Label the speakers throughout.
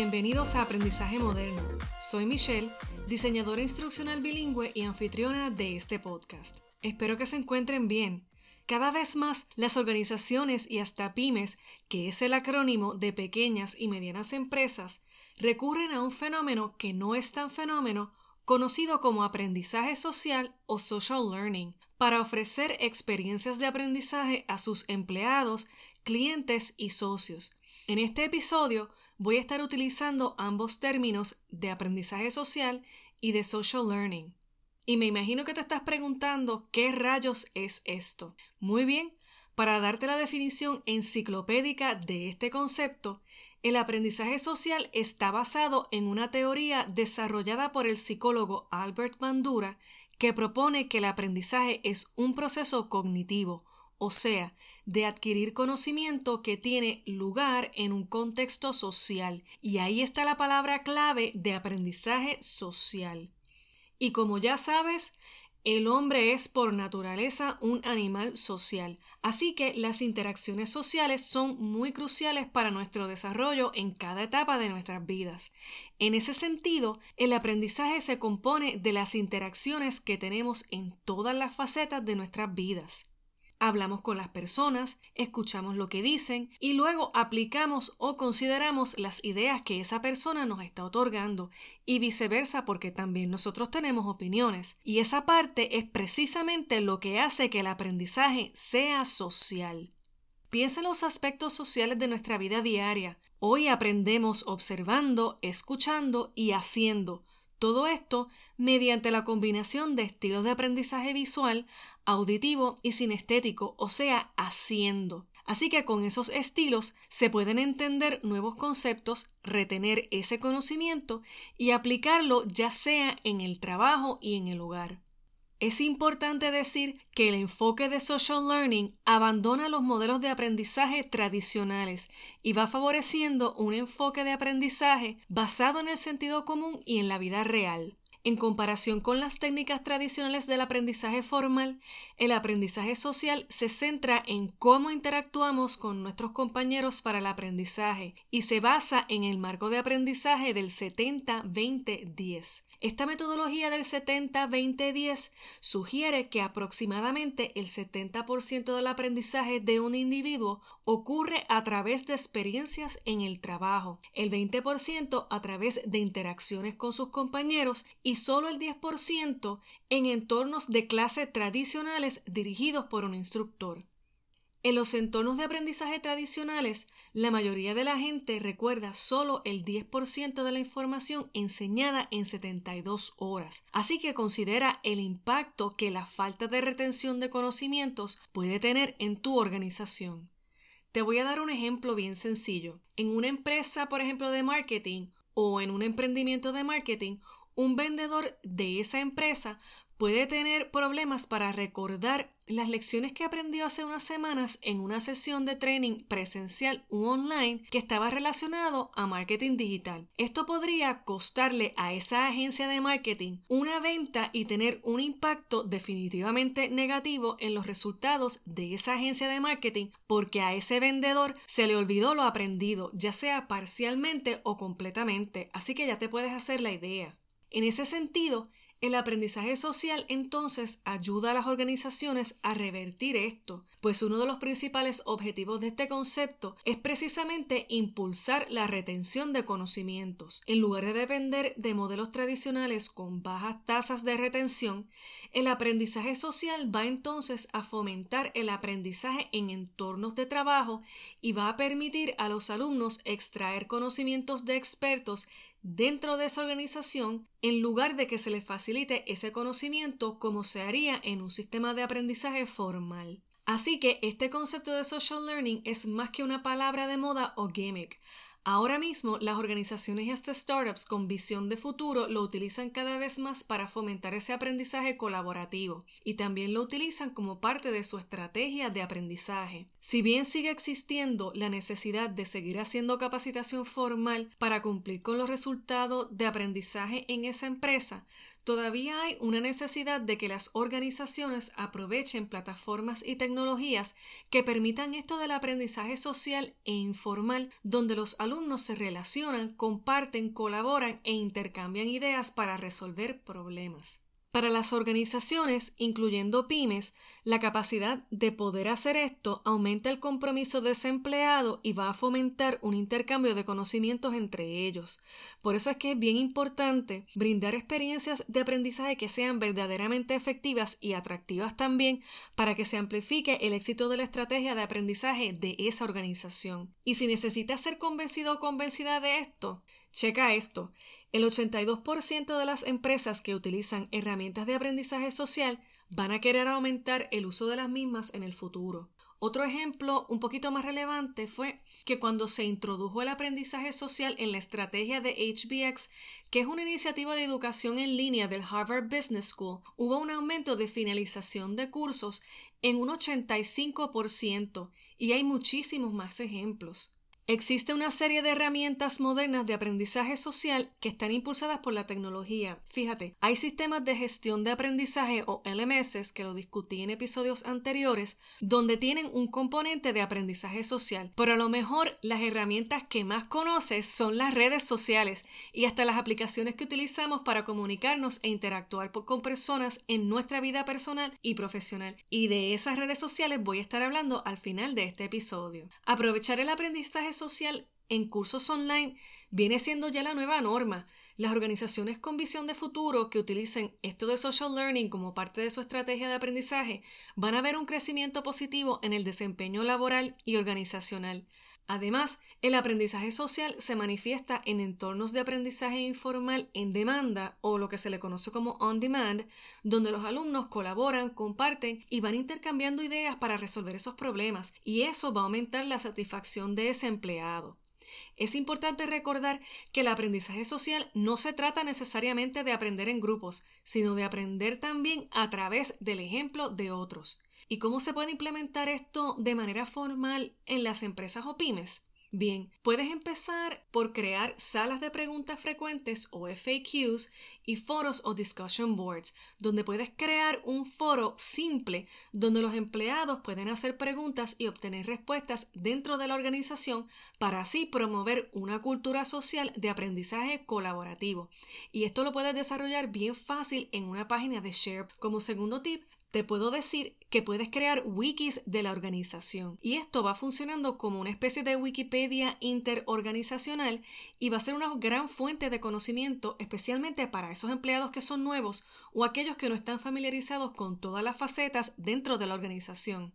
Speaker 1: Bienvenidos a Aprendizaje Moderno. Soy Michelle, diseñadora instruccional bilingüe y anfitriona de este podcast. Espero que se encuentren bien. Cada vez más las organizaciones y hasta pymes, que es el acrónimo de pequeñas y medianas empresas, recurren a un fenómeno que no es tan fenómeno conocido como aprendizaje social o social learning, para ofrecer experiencias de aprendizaje a sus empleados, clientes y socios. En este episodio voy a estar utilizando ambos términos de aprendizaje social y de social learning. Y me imagino que te estás preguntando qué rayos es esto. Muy bien, para darte la definición enciclopédica de este concepto, el aprendizaje social está basado en una teoría desarrollada por el psicólogo Albert Bandura que propone que el aprendizaje es un proceso cognitivo, o sea, de adquirir conocimiento que tiene lugar en un contexto social. Y ahí está la palabra clave de aprendizaje social. Y como ya sabes, el hombre es por naturaleza un animal social, así que las interacciones sociales son muy cruciales para nuestro desarrollo en cada etapa de nuestras vidas. En ese sentido, el aprendizaje se compone de las interacciones que tenemos en todas las facetas de nuestras vidas. Hablamos con las personas, escuchamos lo que dicen y luego aplicamos o consideramos las ideas que esa persona nos está otorgando y viceversa porque también nosotros tenemos opiniones. Y esa parte es precisamente lo que hace que el aprendizaje sea social. Piensa en los aspectos sociales de nuestra vida diaria. Hoy aprendemos observando, escuchando y haciendo, todo esto mediante la combinación de estilos de aprendizaje visual, auditivo y sinestético, o sea, haciendo. Así que con esos estilos se pueden entender nuevos conceptos, retener ese conocimiento y aplicarlo ya sea en el trabajo y en el hogar. Es importante decir que el enfoque de social learning abandona los modelos de aprendizaje tradicionales y va favoreciendo un enfoque de aprendizaje basado en el sentido común y en la vida real. En comparación con las técnicas tradicionales del aprendizaje formal, el aprendizaje social se centra en cómo interactuamos con nuestros compañeros para el aprendizaje y se basa en el marco de aprendizaje del 70-20-10. Esta metodología del 70-20-10 sugiere que aproximadamente el 70% del aprendizaje de un individuo ocurre a través de experiencias en el trabajo, el 20% a través de interacciones con sus compañeros y solo el 10% en entornos de clase tradicionales dirigidos por un instructor. En los entornos de aprendizaje tradicionales, la mayoría de la gente recuerda solo el 10% de la información enseñada en 72 horas, así que considera el impacto que la falta de retención de conocimientos puede tener en tu organización. Te voy a dar un ejemplo bien sencillo. En una empresa, por ejemplo, de marketing o en un emprendimiento de marketing, un vendedor de esa empresa puede tener problemas para recordar las lecciones que aprendió hace unas semanas en una sesión de training presencial u online que estaba relacionado a marketing digital. Esto podría costarle a esa agencia de marketing una venta y tener un impacto definitivamente negativo en los resultados de esa agencia de marketing porque a ese vendedor se le olvidó lo aprendido, ya sea parcialmente o completamente. Así que ya te puedes hacer la idea. En ese sentido, el aprendizaje social entonces ayuda a las organizaciones a revertir esto, pues uno de los principales objetivos de este concepto es precisamente impulsar la retención de conocimientos. En lugar de depender de modelos tradicionales con bajas tasas de retención, el aprendizaje social va entonces a fomentar el aprendizaje en entornos de trabajo y va a permitir a los alumnos extraer conocimientos de expertos dentro de esa organización en lugar de que se le facilite ese conocimiento como se haría en un sistema de aprendizaje formal. Así que este concepto de social learning es más que una palabra de moda o gimmick. Ahora mismo, las organizaciones y hasta startups con visión de futuro lo utilizan cada vez más para fomentar ese aprendizaje colaborativo y también lo utilizan como parte de su estrategia de aprendizaje. Si bien sigue existiendo la necesidad de seguir haciendo capacitación formal para cumplir con los resultados de aprendizaje en esa empresa, todavía hay una necesidad de que las organizaciones aprovechen plataformas y tecnologías que permitan esto del aprendizaje social e informal, donde los alumnos se relacionan, comparten, colaboran e intercambian ideas para resolver problemas. Para las organizaciones, incluyendo pymes, la capacidad de poder hacer esto aumenta el compromiso de ese empleado y va a fomentar un intercambio de conocimientos entre ellos. Por eso es que es bien importante brindar experiencias de aprendizaje que sean verdaderamente efectivas y atractivas también para que se amplifique el éxito de la estrategia de aprendizaje de esa organización. Y si necesitas ser convencido o convencida de esto, checa esto. El 82% de las empresas que utilizan herramientas de aprendizaje social van a querer aumentar el uso de las mismas en el futuro. Otro ejemplo un poquito más relevante fue que cuando se introdujo el aprendizaje social en la estrategia de HBX, que es una iniciativa de educación en línea del Harvard Business School, hubo un aumento de finalización de cursos en un 85% y hay muchísimos más ejemplos. Existe una serie de herramientas modernas de aprendizaje social que están impulsadas por la tecnología. Fíjate, hay sistemas de gestión de aprendizaje o LMS, que lo discutí en episodios anteriores, donde tienen un componente de aprendizaje social, pero a lo mejor las herramientas que más conoces son las redes sociales y hasta las aplicaciones que utilizamos para comunicarnos e interactuar con personas en nuestra vida personal y profesional. Y de esas redes sociales voy a estar hablando al final de este episodio. Aprovechar el aprendizaje social en cursos online viene siendo ya la nueva norma. Las organizaciones con visión de futuro que utilicen esto de social learning como parte de su estrategia de aprendizaje van a ver un crecimiento positivo en el desempeño laboral y organizacional. Además, el aprendizaje social se manifiesta en entornos de aprendizaje informal en demanda o lo que se le conoce como on demand, donde los alumnos colaboran, comparten y van intercambiando ideas para resolver esos problemas, y eso va a aumentar la satisfacción de ese empleado. Es importante recordar que el aprendizaje social no se trata necesariamente de aprender en grupos, sino de aprender también a través del ejemplo de otros. ¿Y cómo se puede implementar esto de manera formal en las empresas o pymes? Bien, puedes empezar por crear salas de preguntas frecuentes o FAQs y foros o discussion boards, donde puedes crear un foro simple donde los empleados pueden hacer preguntas y obtener respuestas dentro de la organización para así promover una cultura social de aprendizaje colaborativo. Y esto lo puedes desarrollar bien fácil en una página de Share. Como segundo tip, te puedo decir que puedes crear wikis de la organización y esto va funcionando como una especie de Wikipedia interorganizacional y va a ser una gran fuente de conocimiento especialmente para esos empleados que son nuevos o aquellos que no están familiarizados con todas las facetas dentro de la organización.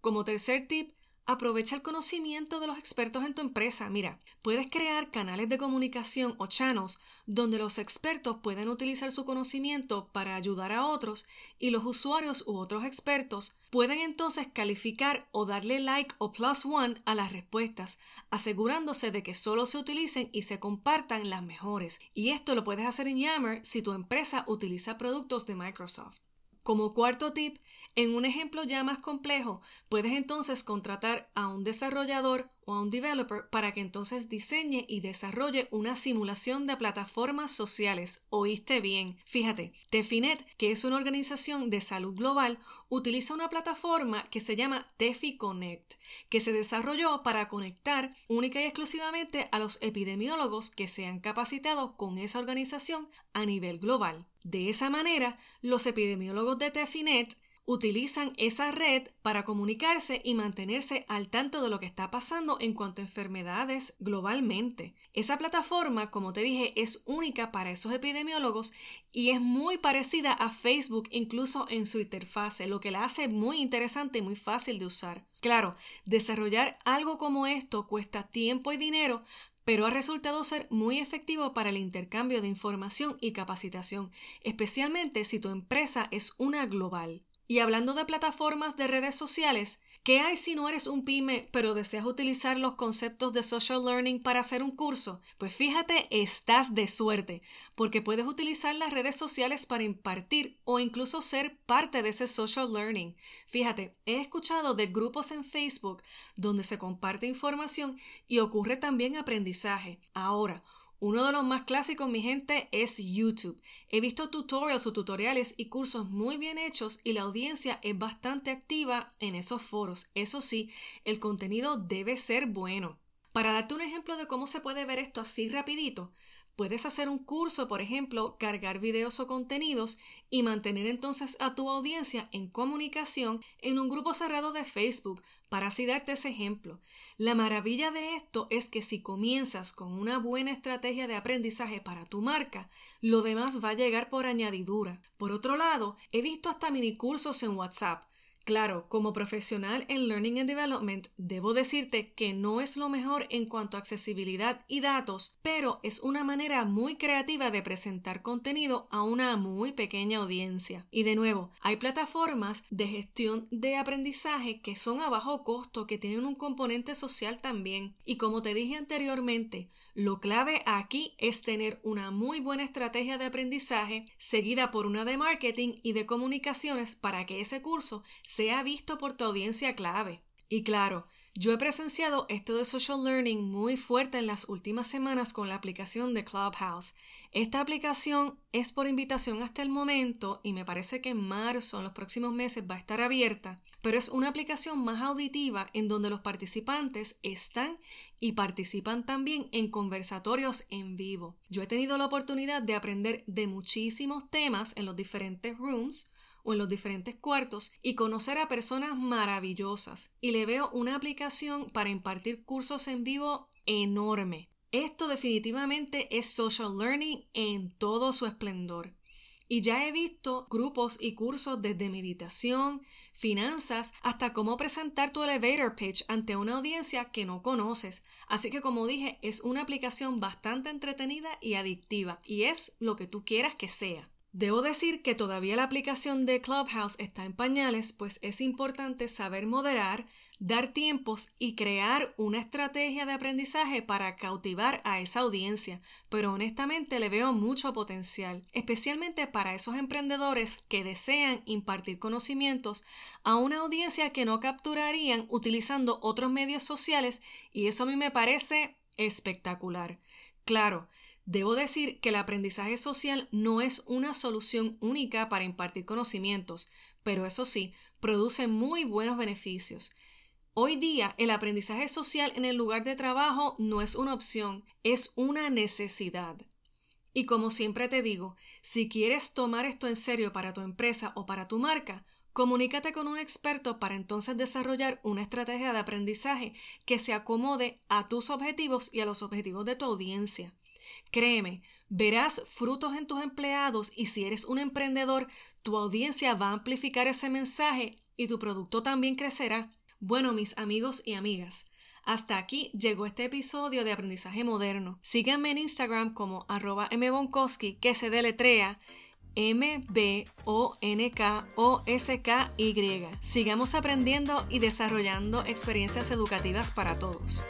Speaker 1: Como tercer tip, Aprovecha el conocimiento de los expertos en tu empresa. Mira, puedes crear canales de comunicación o channels donde los expertos pueden utilizar su conocimiento para ayudar a otros y los usuarios u otros expertos pueden entonces calificar o darle like o plus one a las respuestas, asegurándose de que solo se utilicen y se compartan las mejores. Y esto lo puedes hacer en Yammer si tu empresa utiliza productos de Microsoft. Como cuarto tip, en un ejemplo ya más complejo, puedes entonces contratar a un desarrollador o a un developer para que entonces diseñe y desarrolle una simulación de plataformas sociales. Oíste bien. Fíjate, Tefinet, que es una organización de salud global, utiliza una plataforma que se llama Tefi Connect, que se desarrolló para conectar única y exclusivamente a los epidemiólogos que se han capacitado con esa organización a nivel global. De esa manera, los epidemiólogos de Tefinet utilizan esa red para comunicarse y mantenerse al tanto de lo que está pasando en cuanto a enfermedades globalmente. Esa plataforma, como te dije, es única para esos epidemiólogos y es muy parecida a Facebook incluso en su interfase, lo que la hace muy interesante y muy fácil de usar. Claro, desarrollar algo como esto cuesta tiempo y dinero, pero ha resultado ser muy efectivo para el intercambio de información y capacitación, especialmente si tu empresa es una global. Y hablando de plataformas de redes sociales, ¿qué hay si no eres un pyme pero deseas utilizar los conceptos de social learning para hacer un curso? Pues fíjate, estás de suerte, porque puedes utilizar las redes sociales para impartir o incluso ser parte de ese social learning. Fíjate, he escuchado de grupos en Facebook donde se comparte información y ocurre también aprendizaje. Ahora, Uno de los más clásicos, mi gente, es YouTube. He visto tutorials o tutoriales y cursos muy bien hechos y la audiencia es bastante activa en esos foros. Eso sí, el contenido debe ser bueno. Para darte un ejemplo de cómo se puede ver esto así rapidito, Puedes hacer un curso, por ejemplo, cargar videos o contenidos y mantener entonces a tu audiencia en comunicación en un grupo cerrado de Facebook, para así darte ese ejemplo. La maravilla de esto es que si comienzas con una buena estrategia de aprendizaje para tu marca, lo demás va a llegar por añadidura. Por otro lado, he visto hasta mini cursos en WhatsApp Claro, como profesional en Learning and Development, debo decirte que no es lo mejor en cuanto a accesibilidad y datos, pero es una manera muy creativa de presentar contenido a una muy pequeña audiencia. Y de nuevo, hay plataformas de gestión de aprendizaje que son a bajo costo, que tienen un componente social también. Y como te dije anteriormente, lo clave aquí es tener una muy buena estrategia de aprendizaje seguida por una de marketing y de comunicaciones para que ese curso sea visto por tu audiencia clave. Y claro, yo he presenciado esto de social learning muy fuerte en las últimas semanas con la aplicación de Clubhouse. Esta aplicación es por invitación hasta el momento y me parece que en marzo, en los próximos meses, va a estar abierta, pero es una aplicación más auditiva en donde los participantes están y participan también en conversatorios en vivo. Yo he tenido la oportunidad de aprender de muchísimos temas en los diferentes rooms o en los diferentes cuartos y conocer a personas maravillosas. Y le veo una aplicación para impartir cursos en vivo enorme. Esto definitivamente es social learning en todo su esplendor. Y ya he visto grupos y cursos desde meditación, finanzas, hasta cómo presentar tu elevator pitch ante una audiencia que no conoces. Así que como dije, es una aplicación bastante entretenida y adictiva, y es lo que tú quieras que sea. Debo decir que todavía la aplicación de Clubhouse está en pañales, pues es importante saber moderar, dar tiempos y crear una estrategia de aprendizaje para cautivar a esa audiencia, pero honestamente le veo mucho potencial, especialmente para esos emprendedores que desean impartir conocimientos a una audiencia que no capturarían utilizando otros medios sociales y eso a mí me parece espectacular. Claro, Debo decir que el aprendizaje social no es una solución única para impartir conocimientos, pero eso sí, produce muy buenos beneficios. Hoy día el aprendizaje social en el lugar de trabajo no es una opción, es una necesidad. Y como siempre te digo, si quieres tomar esto en serio para tu empresa o para tu marca, comunícate con un experto para entonces desarrollar una estrategia de aprendizaje que se acomode a tus objetivos y a los objetivos de tu audiencia. Créeme, verás frutos en tus empleados y si eres un emprendedor, tu audiencia va a amplificar ese mensaje y tu producto también crecerá. Bueno, mis amigos y amigas, hasta aquí llegó este episodio de Aprendizaje Moderno. Síganme en Instagram como arroba mbonkowski que se deletrea M-B-O-N-K-O-S-K-Y. Sigamos aprendiendo y desarrollando experiencias educativas para todos.